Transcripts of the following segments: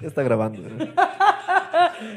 Ya está grabando.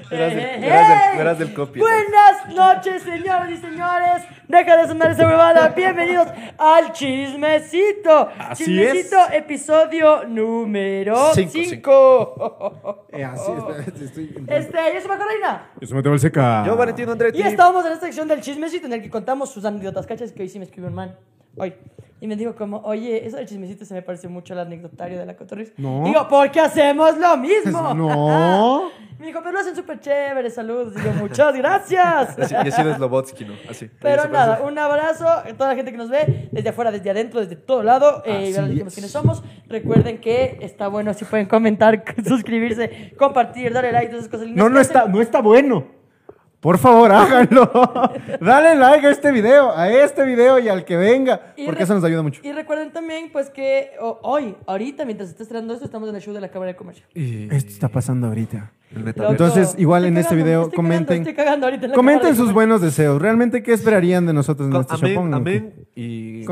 Verás, el, verás, el, verás el copy. Buenas noches, señoras y señores. Deja de sonar esa huevada. Bienvenidos al chismecito. Así chismecito, episodio número Cinco, 5. Eh, así, estoy... Este, yo soy Maco Reina. Eso me tengo el seca. Yo, Valentino Andretti. Y estamos en esta sección del chismecito en el que contamos sus anécdotas. ¿Cachas? Que hoy sí me escribió un man. Hoy. Y me dijo como, oye, eso del chismecito se me pareció mucho al anecdotario de la cotorriz. No. Digo, porque hacemos lo mismo. No. Me dijo, pero lo hacen súper chévere, saludos. Yo, muchas gracias. Así, y así es Slobotsky, ¿no? Así. Pero nada, un abrazo a toda la gente que nos ve, desde afuera, desde adentro, desde todo lado. Eh, ya les dijimos es. quiénes somos. Recuerden que está bueno si pueden comentar, suscribirse, compartir, darle like, todas esas cosas lindas No, no está, no está bueno. Por favor, háganlo. Dale like a este video, a este video y al que venga, Y porque eso nos ayuda mucho. Y recuerden también, pues, que hoy, ahorita, mientras se está estrenando esto, estamos en el show de la Cámara de Comercio. Y Esto está pasando ahorita. Entonces, igual Estoy en este video, comenten- estoy cagando ahorita en la Comenten de sus buenos deseos. ¿Realmente qué esperarían de nosotros en este show? amén. Y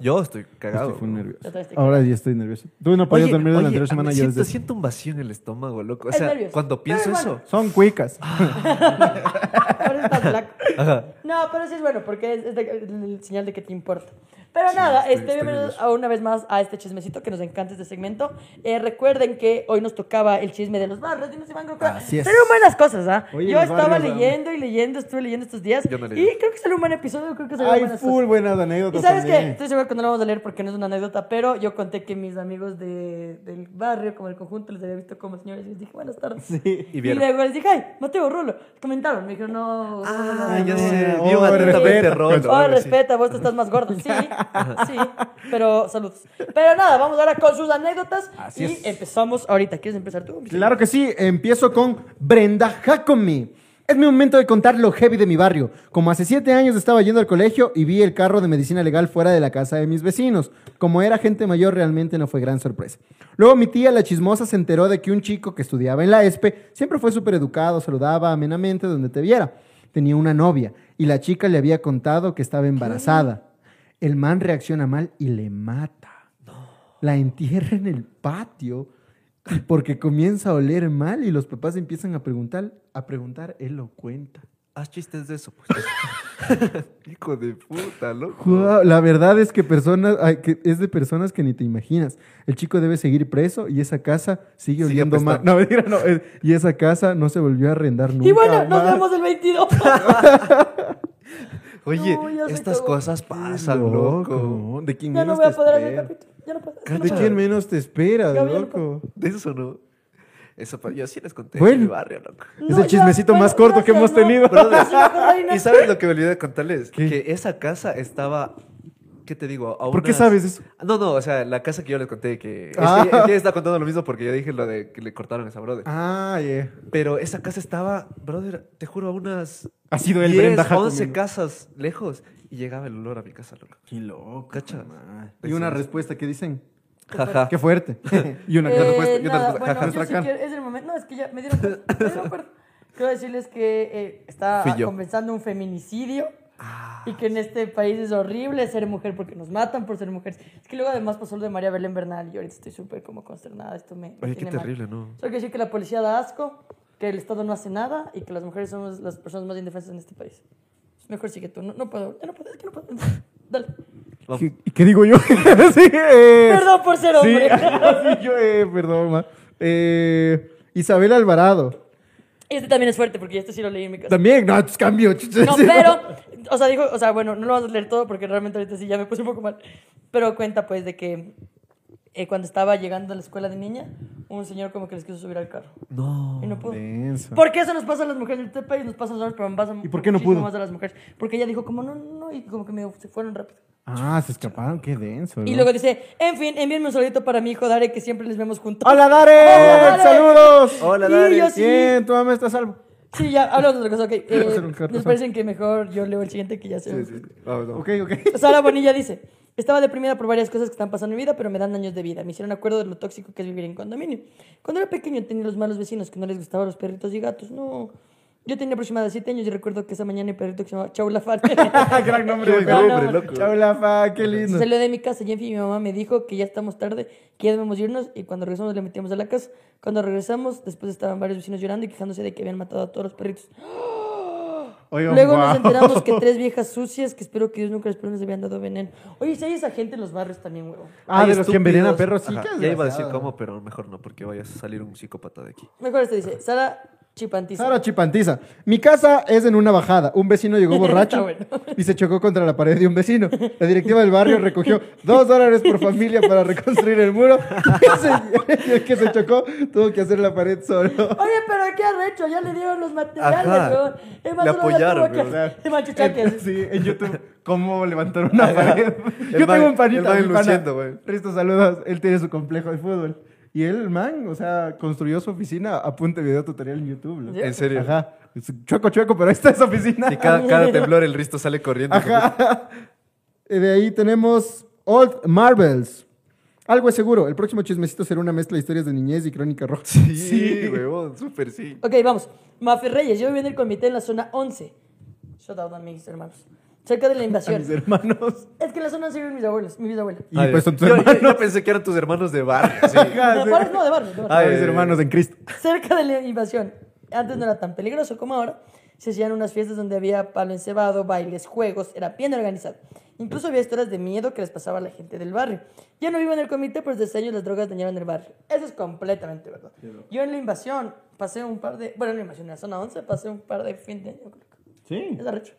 yo estoy cagado. Estoy nervioso. Yo también estoy Ahora ya estoy nervioso. Tú no podías dormir la oye, anterior semana. Yo siento, desde... siento un vacío en el estómago, loco. O sea, cuando pienso bueno. eso. Son cuicas. Ahora estás flaco. Ajá. No, pero sí es bueno, porque es, es de- el señal de que te importa. Pero nada, estoy- este, bienvenidos a una vez más a este chismecito que nos encanta este segmento. Eh, recuerden que hoy nos tocaba el chisme de los barrios. Dinos, Iván, Así es. salieron buenas cosas, ¿ah? Oye, Yo estaba leyendo y leyendo, estuve leyendo estos días. Yo no leí. y creo que salió un buen episodio, creo que salieron Hay buenas full cosas. buenas anécdotas Y sabes qué, también. estoy seguro que no lo vamos a leer porque no es una anécdota, pero yo conté que mis amigos de, del barrio, como el conjunto, les había visto como señores y les dije buenas tardes. Sí. Y Y, luego les dije, ay, Mateo Rolo. Comentaron, me dijeron, no. Ah, no, ya no, sé. no, Vio oh, atentamente. Rolo. Oh, respeta, vos te estás más gordo. Sí, sí, pero saludos. Pero nada, vamos ahora con sus anécdotas Así y es. empezamos ahorita. ¿Quieres empezar tú? Claro que sí, empiezo con Brenda Jacome. Es mi momento de contar lo heavy de mi barrio. Como hace siete años estaba yendo al colegio y vi el carro de medicina legal fuera de la casa de mis vecinos. Como era gente mayor, realmente no fue gran sorpresa. Luego mi tía, la chismosa, se enteró de que un chico que estudiaba en la ESPE siempre fue súper educado, saludaba amenamente donde te viera. Tenía una novia y la chica le había contado que estaba embarazada. El man reacciona mal y le mata la entierra en el patio y porque comienza a oler mal y los papás empiezan a preguntar, a preguntar, él lo cuenta. Haz chistes de eso, pues. Hijo de puta, loco. La verdad es que personas, que es de personas que ni te imaginas. El chico debe seguir preso y esa casa sigue Sigue oliendo mal. No, mentira, no. y esa casa no se volvió a arrendar nunca. Y bueno, nos vemos el 22. Oye, No, estas cosas pasan, Loco, loco. ¿De quién ya no menos voy a te poder hacer capítulo. Ya no puedo. no ¿De quién menos te esperas, no loco? De eso no. Eso, yo sí les conté Bueno. en mi barrio, loco. Es No, el ya, chismecito bueno, más corto que hemos tenido. ¿no? Brother. ¿Y sabes lo que me olvidé de contarles? ¿Qué? Que esa casa estaba. ¿Qué te digo? A ¿Por qué unas- sabes eso? No, no, o sea, la casa que yo les conté que. Es Ah. que ella está contando lo mismo porque yo dije lo de que le cortaron a esa brother. Ah, yeah. Pero esa casa estaba, brother, te juro, a unas. Ha sido el 10, Brenda Jacome. 11 casas lejos y llegaba el olor a mi casa, loco. Qué loco. Cacha. Y una respuesta que dicen, Jaja. qué fuerte. y una Eh, respuesta, nada, respuesta, bueno, jaja, yo sí quiero- es el momento. No, es que ya me dieron. me dieron cuenta. Quiero decirles que eh, está comenzando un feminicidio. Ah, Y que en este país es horrible ser mujer porque nos matan por ser mujeres. Es que luego además pasó lo de María Belén Bernal y ahorita estoy súper como consternada. Esto me. me Oye, qué tiene mal. terrible, ¿no? Solo quiero decir que la policía da asco, que el Estado no hace nada y que las mujeres somos las personas más indefensas en este país. Mejor sigue tú. No, no puedo. Ya no puedo. Es que no puedo. Dale. ¿Qué, qué digo yo? sí, eh, Perdón por ser Sí, hombre. sí, yo, eh, perdón, ma. Eh, Isabel Alvarado. Este también es fuerte porque este sí lo leí en mi casa. También, no, es cambio. No, pero, o sea, dijo, o sea, bueno, no lo vamos a leer todo porque realmente ahorita sí ya me puse un poco mal. Pero cuenta pues de que eh, cuando estaba llegando a la escuela de niña, un señor como que les quiso subir al carro. No. Y no pudo. Denso. Porque eso nos pasa a las mujeres en este país, nos pasa a nosotros, pero nos pasa ¿Y por qué no pudo? más a las mujeres. Porque ella dijo como no, no, no, y como que me, se fueron rápido. Ah, se escaparon, qué denso. Y ¿no? luego dice, en fin, envíenme un saludito para mi hijo Dare, que siempre les vemos juntos. ¡Hola, Dare! Hola, Dare. ¡Saludos! Hola, Y Dare. yo sí- Bien, tu mamá está salvo. Sí, ya, hablamos de otra cosa, ok. Eh, ¿Les parecen que mejor yo leo el siguiente que ya sé? Sí, sí. Vamos, vamos. Ok, ok. Sara Bonilla dice, estaba deprimida por varias cosas que están pasando en mi vida, pero me dan años de vida. Me hicieron acuerdo de lo tóxico que es vivir en condominio. Cuando era pequeño tenía los malos vecinos que no les gustaban los perritos y gatos. No. Yo tenía aproximadamente 7 años y recuerdo que esa mañana mi perrito que se llamaba Chaulafán Gran nombre Qué perro. nombre, loco. Chao, Lafa, qué lindo. salió de mi casa y en fin mi mamá me dijo que ya estamos tarde, que ya debemos irnos y cuando regresamos le metíamos a la casa. Cuando regresamos, después estaban varios vecinos llorando y quejándose de que habían matado a todos los perritos. Luego nos enteramos que tres viejas sucias, que espero que Dios nunca les perdone, les habían dado veneno. Oye, si hay esa gente en los barrios también, huevo. Ah, Hay de los que envenenan perros, sí. Ya iba a decir cómo, pero mejor no, porque vaya a salir un psicópata de aquí. Mejor este dice, Sara Chipantiza. Sara Chipantiza. Mi casa es en una bajada. Un vecino llegó borracho bueno. y se chocó contra la pared de un vecino. La directiva del barrio recogió dos dólares por familia para reconstruir el muro. Y el que se chocó tuvo que hacer la pared solo. Oye, pero ¿qué has hecho? Ya le dieron los materiales, weón. Le apoyaron, que. Sí, en YouTube, cómo levantar una pared. Yo tengo un pana. luciendo, güey. Risto, saludos. Él tiene su complejo de fútbol. Y él, el man, o sea, construyó su oficina a punta de video tutorial en YouTube. ¿no? ¿Sí? En serio. Ajá. Chueco, chueco, pero ahí está esa oficina. Y cada, cada temblor el Risto sale corriendo. Ajá. Y de ahí tenemos Old Marvels. Algo es seguro. El próximo chismecito será una mezcla de historias de niñez y crónica roja. Sí, huevón, súper sí. Ok, vamos. Mafe Reyes, yo viví en el comité en la zona 11. Shout out a mis hermanos. Cerca de la A invasión. mis hermanos. Es que en la zona 11 viven mis abuelos, mi bisabuela. Y Ay, pues son tus yo, yo- hermanos. yo pensé que eran tus hermanos de barrio. sí. Sí. ¿cuáles? no, de barrio, de barrio. Ay, mis eh, hermanos en Cristo. Cerca de la invasión. Antes no era tan peligroso como ahora. Se hacían unas fiestas donde había palo encebado, bailes, juegos. Era bien organizado. Incluso había historias de miedo que les pasaba a la gente del barrio. Yo no vivo en el comité, pero desde años las drogas dañaron el barrio. Eso es completamente verdad. Yo en la invasión pasé un par de... Bueno, en la invasión, en la zona 11 pasé un par de fin de año, creo que. Sí. Es arrecho.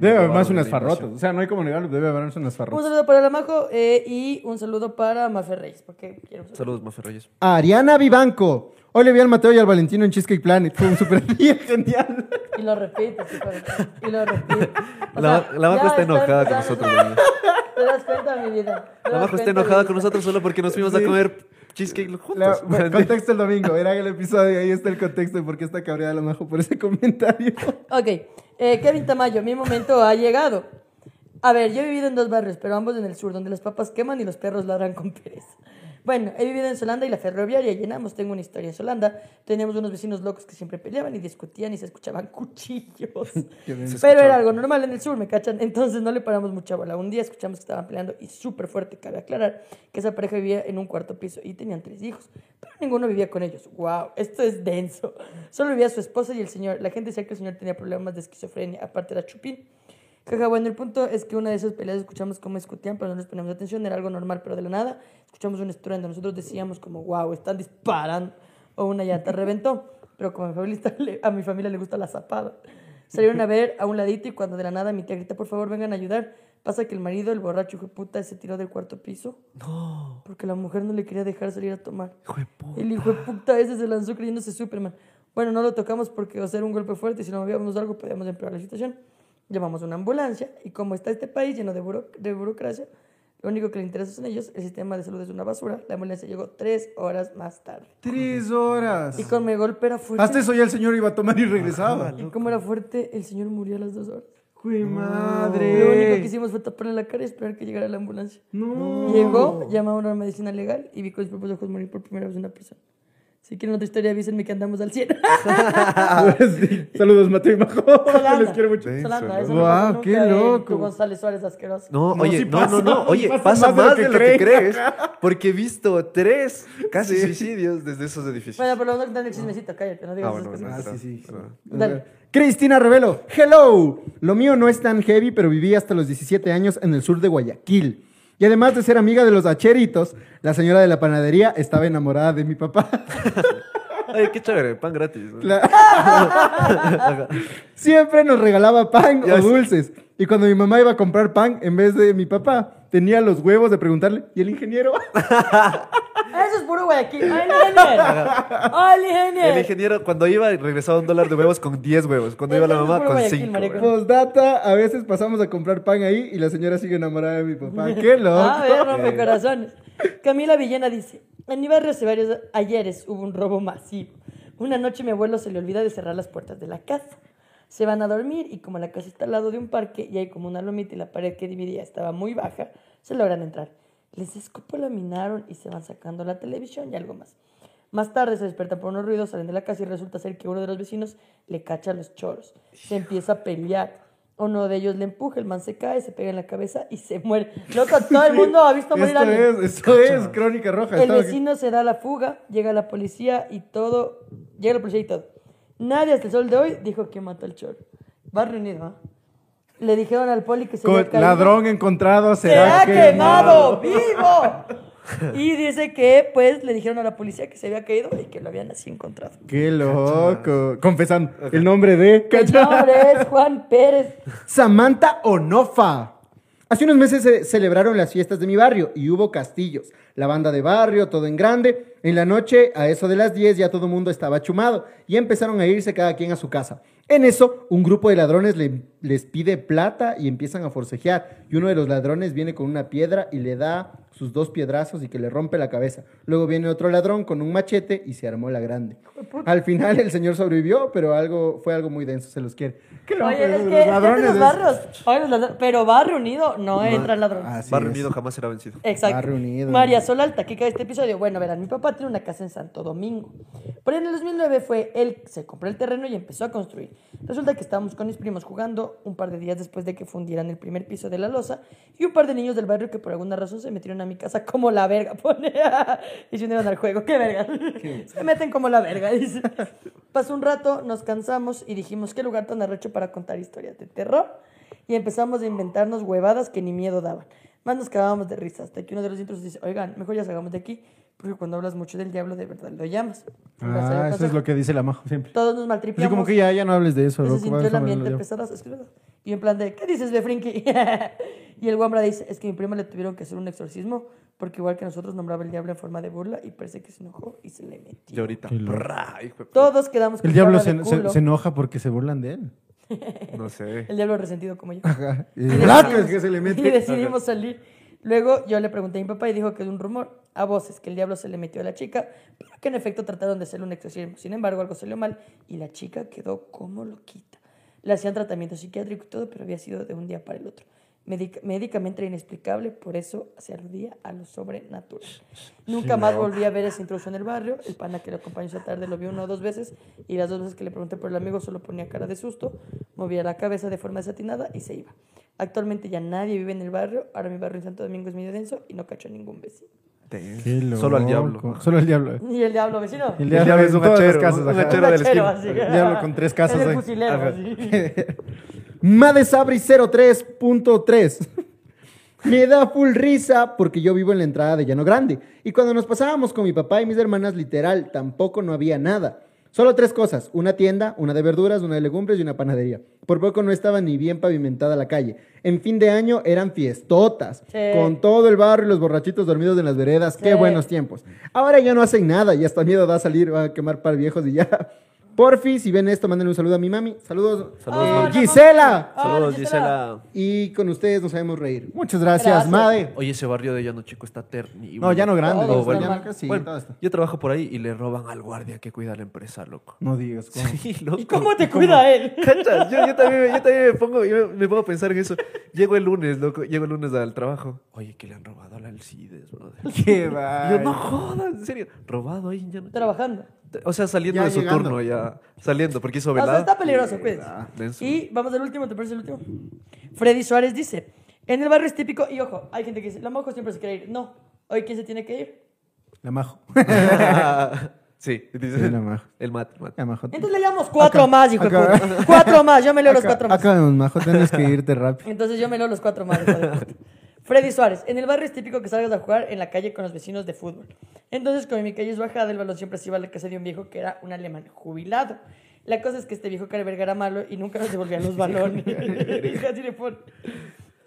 Debe haber más unas farrotas. O sea, no hay como negarlo. Debe haber unas Un farrotas. saludo para la Majo eh, y un saludo para Mafe Reyes, porque quiero... Saludos, Mafe Reyes. Ariana Vivanco. Hoy le vi al Mateo y al Valentino en Cheesecake Planet. Fue un super día genial. Y lo para- y lo repite. O La, sea, la Majo está enojada con nosotros. ¿Te das cuenta, mi vida? ¿Te La Majo está enojada con nosotros solo porque nos fuimos a comer cheesecake La- bueno, contexto el domingo. Era el episodio. Ahí está el contexto de por qué está cabreada la Majo por ese comentario. Ok, eh, Kevin Tamayo, mi momento ha llegado. A ver, yo he vivido en dos barrios, pero ambos en el sur, donde las papas queman y los perros ladran con pereza. Bueno, he vivido en Solanda y la ferroviaria llenamos. Tengo una historia en Solanda. Teníamos unos vecinos locos que siempre peleaban y discutían y se escuchaban cuchillos. Pero era algo normal en el sur, ¿me cachan? Entonces no le paramos mucha bola. Un día escuchamos que estaban peleando y súper fuerte, cabe aclarar, que esa pareja vivía en un cuarto piso y tenían tres hijos. Pero ninguno vivía con ellos. ¡Wow! Esto es denso. Solo vivía su esposa y el señor. La gente decía que el señor tenía problemas de esquizofrenia. Aparte era chupín. Jaja, bueno, el punto es que una de esas peleas escuchamos cómo discutían, pero no les poníamos atención, era algo normal, pero de la nada escuchamos un estruendo. Nosotros decíamos como, wow, están disparando, o una llanta reventó. Pero como a mi familia, a mi familia le gusta la zapada. Salieron a ver a un ladito y cuando de la nada mi tía grita, por favor, vengan a ayudar. Pasa que el marido, el borracho hijo de puta, se tiró del cuarto piso. No, Porque la mujer no le quería dejar salir a tomar. hijo de puta. El hijo de puta ese se lanzó creyéndose Superman. Bueno, no lo tocamos porque hacer un golpe fuerte y si no movíamos algo podíamos empeorar la situación. Llamamos una ambulancia y como está este país lleno de, buro- de burocracia, lo único que le interesa son ellos, el sistema de salud es una basura. La ambulancia llegó tres horas más tarde. Tres horas. Y como el golpe era fuerte, Hasta eso ya el señor iba a tomar y regresaba. y como era fuerte, el señor murió a las dos horas. ¡Jue Lo único que madre! hicimos fue taparle la cara y esperar que llegara la ambulancia. No. Llegó, llamó a una medicina legal y vi con mis propios ojos morir por primera vez una persona. Si quieren otra historia, avísenme que andamos al 100. Sí. Saludos, Mateo y Majo. Solanda. Les quiero mucho. Eso no pasó nunca qué en loco. González Suárez asqueroso. No, No, oye, sí no, pasa, no, no, oye, pasa pasa, más de lo de que lo que creen. crees, porque he visto tres casi suicidios desde esos edificios. Bueno, pero no dan el chismecito, cállate, no digas Ah, esas bueno, cosas. bueno. Ah, sí, sí. sí. Dale. Cristina Revelo, hello. Lo mío no es tan heavy, pero viví hasta los 17 años en el sur de Guayaquil. Y además de ser amiga de los hacheritos, la señora de la panadería estaba enamorada de mi papá. Ay, qué chévere, pan gratis. ¿no? La- Siempre nos regalaba pan Ya o dulces. Y cuando mi mamá iba a comprar pan en vez de mi papá, tenía los huevos de preguntarle, ¿y el ingeniero? Eso es puro Guayaquil. ¡Ay, el ingeniero! ¡Ay, el ingeniero! El ingeniero, cuando iba, regresaba un dólar de huevos con 10 huevos. Cuando iba la mamá, con Guayaquil, 5. marico. Postdata, a veces pasamos a comprar pan ahí y la señora sigue enamorada de mi papá. ¡Qué loco! Ah, ver, rompe corazones. Camila Villena dice: En mi barrio hace varios ayeres hubo un robo masivo. Una noche mi abuelo se le olvida de cerrar las puertas de la casa. Se van a dormir y como la casa está al lado de un parque y hay como una lomita y la pared que dividía estaba muy baja, se logran entrar. Les descopolaminaron y se van sacando la televisión y algo más. Más tarde se despierta por unos ruidos, salen de la casa y resulta ser que uno de los vecinos le cacha los choros. Se empieza a pelear. Uno de ellos le empuja, el man se cae, se pega en la cabeza y se muere. Loco, todo el mundo ha visto morir a Esto alguien. es, esto es Crónica Roja. El vecino se da la fuga, llega la policía y todo. Llega la policía y todo. Nadie hasta el sol de hoy dijo que mató al choro. Va reunido, ¿ah? Le dijeron al poli que se Con- había caído. ladrón encontrado ¡Se será ha quemado! ¡Vivo! Y dice que, pues, le dijeron a la policía que se había caído y que lo habían así encontrado. Qué loco. Confesando. El nombre de. El nombre es Juan Pérez. Samantha Onofa. Hace unos meses se celebraron las fiestas de mi barrio y hubo castillos, la banda de barrio, todo en grande. En la noche, a eso de las 10, ya todo el mundo estaba chumado y empezaron a irse cada quien a su casa. En eso, un grupo de ladrones le- les pide plata y empiezan a forcejear. Y uno de los ladrones viene con una piedra y le da sus dos piedrazos y que le rompe la cabeza. Luego viene otro ladrón con un machete y se armó la grande. Al final el señor sobrevivió, pero algo fue algo muy denso, se los quiere. Qué Oye, es los que, es que ladrones los es- barrios, oye, los ladrones- pero barrio unido no entra el ladrón. Así Barrio es. Unido jamás será vencido. Exacto. Barrio Unido. María Solalta, que cae este episodio. Bueno, verán, mi papá tiene una casa en Santo Domingo. Por ahí en el 2009 fue él, se compró el terreno y empezó a construir. Resulta que estábamos con mis primos jugando un par de días después de que fundieran el primer piso de la losa y un par de niños del barrio que por alguna razón se metieron a mi casa como la verga, pone, y se unieron al juego. ¡Qué verga! Se meten como la verga, dice. Pasó un rato, nos cansamos y dijimos, qué lugar tan arrecho para contar historias de terror. Y empezamos a inventarnos huevadas que ni miedo daban. Más nos cagábamos de risa, hasta que uno de los intros dice, oigan, mejor ya salgamos de aquí, porque cuando hablas mucho del diablo, de verdad lo llamas. Ah, eso es lo que dice la majo siempre. Todos nos maltripiamos. como que ya, ya no hables de eso, Se sintió el ambiente pesado, es que. Y en plan de, ¿qué dices, Befrinky? y el guambra dice, es que a mi prima le tuvieron que hacer un exorcismo, porque igual que nosotros nombraba el diablo en forma de burla, y parece que se enojó y se le Y metió. ahorita. Hijo de- Todos quedamos con El diablo se, de se- culo. se enoja porque se burlan de él. No sé. El diablo resentido como yo. Ajá. Y Y Black decidimos- es que se le Y mete. decidimos salir. Luego yo le pregunté a mi papá y dijo que es un rumor a voces que el diablo se le metió a la chica, pero que en efecto trataron de hacerle un exorcismo. Sin embargo, algo salió mal y la chica quedó como loquita. Le hacían tratamiento psiquiátrico y todo, pero había sido de un día para el otro. Médica- médicamente inexplicable, por eso se aludía a lo sobrenatural. Nunca más volví a ver esa intrusión en el barrio. El pana que lo acompañó esa tarde lo vio una o dos veces y las dos veces que le pregunté por el amigo solo ponía cara de susto, movía la cabeza de forma desatinada y se iba. Actualmente ya nadie vive en el barrio. Ahora mi barrio en Santo Domingo es medio denso y no cacho a ningún vecino. Solo al diablo. Solo al diablo. ¿Y el diablo vecino? El diablo es un hachero, casas, un hachero de la Hachero, esquina. así. El diablo con tres casas Es el fusilero. Madesabri 03.3. Me da full risa porque yo vivo en la entrada de Llano Grande. Y cuando nos pasábamos con mi papá y mis hermanas, literal, tampoco no había nada. Solo tres cosas: una tienda, una de verduras, una de legumbres y una panadería. Por poco no estaba ni bien pavimentada la calle. En fin de año eran fiestotas, Sí. con todo el barrio y los borrachitos dormidos en las veredas. Qué buenos tiempos. Ahora ya no hacen nada y hasta miedo da salir a quemar par viejos y ya. Porfi, si ven esto, mándenle un saludo a mi mami. Saludos, Saludos, eh, mami. Gisela. Saludos, Gisela. Gisela. Y con ustedes nos sabemos reír. Muchas gracias, Gracias. Made. Oye, ese barrio de Llano Chico está terrible. No, ya no grande. Todo loco, está ya no casi, Bueno, todo está. yo trabajo por ahí y le roban al guardia que cuida la empresa, loco. No digas cómo. Sí, loco. ¿Y cómo te cuida él? ¿Cachas? Yo, yo también, yo también me pongo, yo me pongo a pensar en eso. Llego el lunes, loco. Llego el lunes al trabajo. Oye, que le han robado a la Alcides, brother. Qué va. yo, no jodas, en serio. Robado ahí ya no. Trabajando. O sea, saliendo Ya de su llegando. turno, ya. Saliendo, porque hizo O sea, velada. está peligroso, cuídense. denso. Y vamos al último, ¿te parece el último? Freddy Suárez dice, en el barrio es típico, y ojo, hay gente que dice, la mojo siempre se quiere ir. No, hoy ¿quién se tiene que ir? La majo. sí, dice. Sí, la majo. El mat, mat. La majo. Entonces le llamamos cuatro Acá, más, hijo acá. de puta. Cuatro más, yo me leo los cuatro más. Acabemos, majo. Tienes que irte rápido. Entonces yo me leo los cuatro más. hijo de puta. Freddy Suárez, en el barrio es típico que salgas a jugar en la calle con los vecinos de fútbol. Entonces, como mi calle es bajada, el balón siempre se iba a la casa de un viejo que era un alemán jubilado. La cosa es que este viejo cara verga era malo y nunca nos devolvían los balones. Así le pone.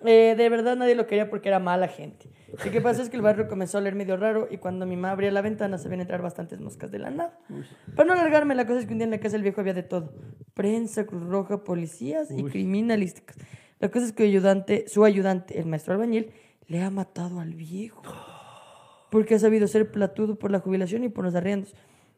Eh, de verdad nadie lo quería porque era mala gente. Lo que pasa es que el barrio comenzó a oler medio raro y cuando mi mamá abría la ventana se ven entrar bastantes moscas de la nada. Para no alargarme, la cosa es que un día en la casa del viejo había de todo. Prensa, Cruz Roja, policías y criminalísticas. La cosa es que ayudante, su ayudante, el maestro albañil, le ha matado al viejo. Porque ha sabido ser platudo por la jubilación y por los arriendos.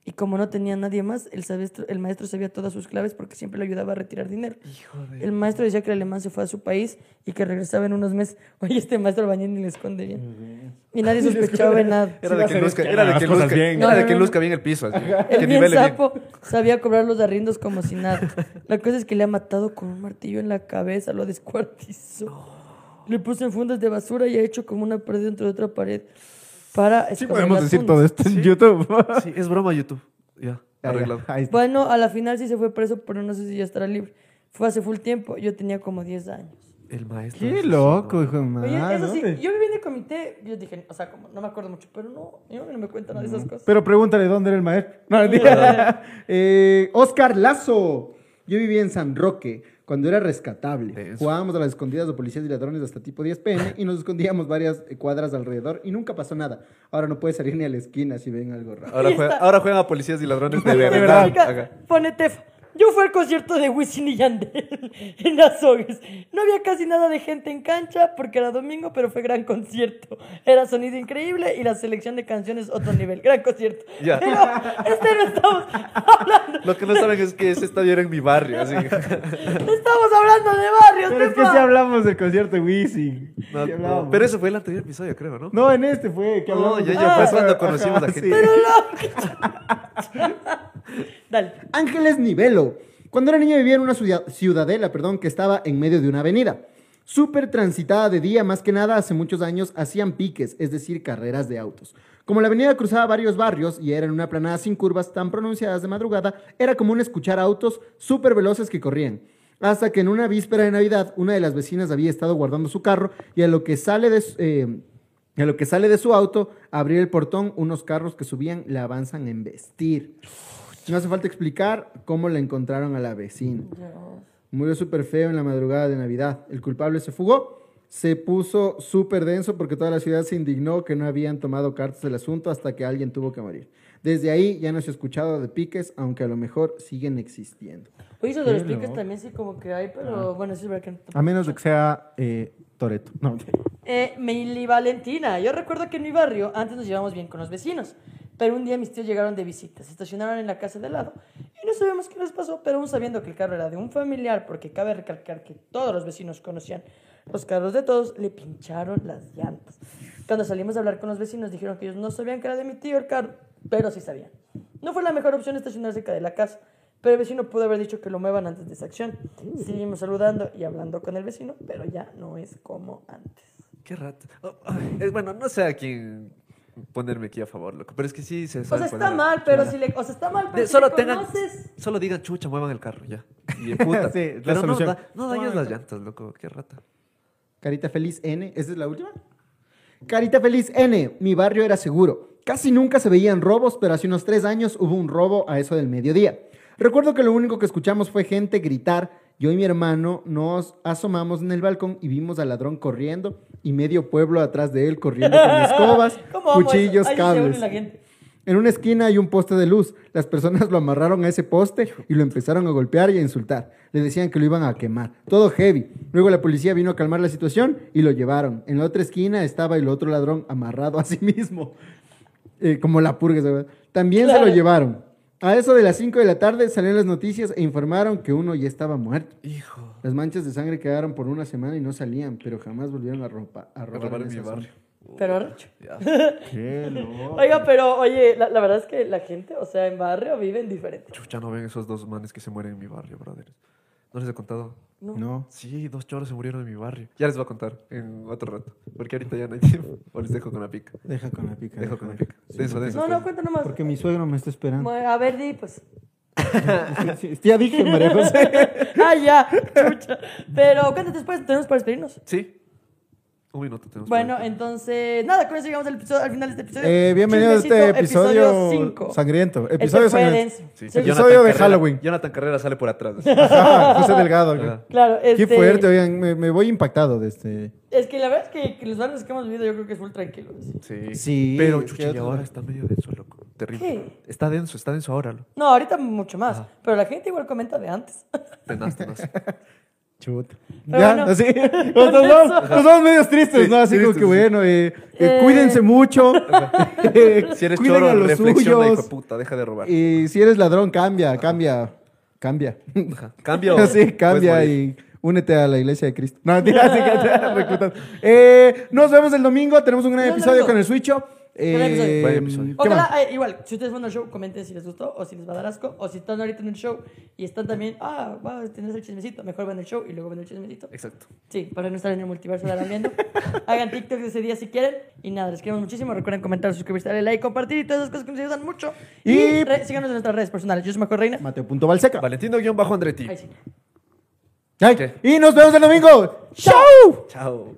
Y como no tenía nadie más, el, sabestro- el maestro sabía todas sus claves porque siempre le ayudaba a retirar dinero. Hijo de... El maestro decía que el alemán se fue a su país y que regresaba en unos meses. Oye, este maestro Bañén ni le esconde bien. Y nadie sospechaba de nada. Era de que luzca, bien. era No, de que no. luzca bien el piso. así, El que bien sapo sabía cobrar los arriendos como si nada. La cosa es que le ha matado con un martillo en la cabeza, lo descuartizó. Le puso en fundas de basura y ha hecho como una pared dentro de otra pared para Sí podemos decir todo esto en YouTube. Sí, es broma YouTube. Ya, Ya, ya, arreglado. ahí está. Bueno, a la final sí se fue preso, pero no sé si ya estará libre. Fue hace full tiempo, yo tenía como 10 años. El maestro. Qué loco, hijo de Oye, madre. eso sí, yo viví en el comité, yo dije, o sea, como no me acuerdo mucho, pero no, yo no me cuenta nada de esas cosas. Pero pregúntale dónde era el maestro. No, mentira. Eh, Oscar Lazo. Yo vivía en San Roque cuando era rescatable. Eso. Jugábamos a las escondidas de policías y ladrones hasta tipo 10 pm y nos escondíamos varias cuadras alrededor y nunca pasó nada. Ahora no puedes salir ni a la esquina si ven algo raro. Ahora, juega- juegan a policías y ladrones de verdad. Pone Tefa. Yo fui al concierto de Wisin y Yandel en Azogues. No había casi nada de gente en cancha porque era domingo, pero fue gran concierto. Era sonido increíble y la selección de canciones otro nivel. Gran concierto. Ya. Pero este no estamos hablando. Lo que no saben es que ese estadio era en mi barrio. Así. Estamos hablando de barrios, Pero es que sí hablamos del concierto de Wisin. No, Sí pero ese fue el anterior episodio, creo, ¿no? No, en este fue que No, hablamos ya, de- ya fue Ah, cuando ajá, conocimos a sí. gente. Pero no. Dale. Ángeles Nivelo. Cuando era niño vivía en una ciudad- ciudadela, perdón, que estaba en medio de una avenida. Súper transitada de día, más que nada hace muchos años hacían piques, es decir, carreras de autos. Como la avenida cruzaba varios barrios y era en una planada sin curvas tan pronunciadas de madrugada, era común escuchar autos súper veloces que corrían. Hasta que en una víspera de Navidad, una de las vecinas había estado guardando su carro y a lo que sale de, su- eh, a lo que sale de su auto, abrir el portón, unos carros que subían le avanzan a embestir. No hace falta explicar cómo la encontraron a la vecina. Murió súper feo en la madrugada de Navidad. El culpable se fugó. Se puso súper denso porque toda la ciudad se indignó que no habían tomado cartas del asunto hasta que alguien tuvo que morir. Desde ahí ya no se ha escuchado de piques, aunque a lo mejor siguen existiendo. Oye, eso de los piques también sí como que hay, pero bueno, sí es verdad que no. A menos de que sea eh, Toreto. No. Eh, Mili Valentina. Yo recuerdo que en mi barrio antes nos llevábamos bien con los vecinos. Pero un día mis tíos llegaron de visita, se estacionaron en la casa de lado y no sabemos qué les pasó, pero aún sabiendo que el carro era de un familiar, porque cabe recalcar que todos los vecinos conocían los carros de todos, le pincharon las llantas. Cuando salimos a hablar con los vecinos dijeron que ellos no sabían que era de mi tío el carro, pero sí sabían. No fue la mejor opción estacionarse cerca de la casa, pero el vecino pudo haber dicho que lo muevan antes de esa acción. Seguimos saludando y hablando con el vecino, pero ya no es como antes. Qué rato. Oh, bueno, no sé a quién ponerme aquí a favor, loco. Pero es que sí se O saben sea, está poner- mal, pero si le... O sea, está mal, pero De- si solo le tengan, conoces... solo digan chucha, muevan el carro, ya. Y de puta. Sí, la pero no, solución. da- no dañes las llantas, loco. Qué rata. Carita Feliz N, ¿esa es la última? Carita Feliz N, mi barrio era seguro. Casi nunca se veían robos, pero hace unos tres años hubo un robo a eso del mediodía. Recuerdo que lo único que escuchamos fue gente gritar. Yo y mi hermano nos asomamos en el balcón y vimos al ladrón corriendo y medio pueblo atrás de él corriendo con escobas, cuchillos, cables. En una esquina hay un poste de luz. Las personas lo amarraron a ese poste y lo empezaron a golpear y a insultar. Le decían que lo iban a quemar. Todo heavy. Luego la policía vino a calmar la situación y lo llevaron. En la otra esquina estaba el otro ladrón amarrado a sí mismo. Eh, como la purga. ¿sabes? También se lo llevaron. A eso de las 5 de la tarde salieron las noticias e informaron que uno ya estaba muerto. Hijo. Las manchas de sangre quedaron por una semana y no salían, pero jamás volvieron a, ropa, a A robar, robar en mi esa zona. barrio. Pero arrecho. Ya. Qué loco. Oiga, pero oye, la, la verdad es que la gente, o sea, en barrio viven diferente. Chucha, no ven esos dos manes que se mueren en mi barrio, brother. ¿No les he contado? No. No. Sí, dos choros se murieron en mi barrio. Ya les voy a contar en otro rato. Porque ahorita ya no hay tiempo. O les dejo con la pica. Deja con la pica. Dejo con la pica. No, no, cuenta nomás. Porque mi suegro me está esperando. Bueno, A ver, di, pues. Sí, sí, ya dije, María José. ah, ya, chucha. Pero cuéntate después, tenemos para despedirnos. Sí. Un minuto tenemos. Bueno, entonces, nada, con eso llegamos al, episodio- al final de este episodio. Eh, bienvenido a este episodio, cinco. sangriento. Este Episodio fue sangriento. denso. Sí. Se- Episodio Jonathan de Carrera- Halloween. Jonathan Carrera sale por atrás. Ajá, José Delgado. Ajá. Claro, Qué este, fuerte, oigan, me, me voy impactado de este. Es que la verdad es que, que los barrios que hemos vivido yo creo que es full tranquilo. Sí. Sí, Pero es que chucha, y otro- ahora está medio denso, loco. Terrible. ¿Qué? Está denso, está denso ahora. lo- No, ahorita mucho más. Ajá. Pero la gente igual comenta de antes. Tenaz, tenaz. Pero ya, bueno, así. con Nos nos vamos, eso. nos vamos medios tristes, Sí, ¿no? Así como tristes, que bueno, eh, eh, Eh. cuídense mucho. eh, Si eres cuiden choro, a los reflexiona, hijo suyos. de puta, deja de robar. Y si eres ladrón, cambia, cambia, cambia. Ajá. Cambio. Sí, cambia y únete a la iglesia de Cristo. No, mentira, sí que te. Eh, nos vemos el domingo. Tenemos un gran episodio con el Switcho. Eh. Ojalá, eh, igual, si ustedes van al show, comenten si les gustó o si les va a dar asco. O si están ahorita en el show y están también, ah, va a tener el chismecito. Mejor ven el show y luego ven el chismecito. Exacto. Sí, para no estar en el multiverso de Arambiendo. Hagan TikTok de ese día si quieren. Y nada, les queremos muchísimo. Recuerden comentar, suscribirse, darle like, compartir y todas esas cosas que nos ayudan mucho. Y, Y- re- síganos en nuestras redes personales. Yo soy Mejor Reina. Mateo.valseca. Valentino-Andretti. Sí. Ay, ¿Qué? Y nos vemos el domingo. ¡Chao! Chao.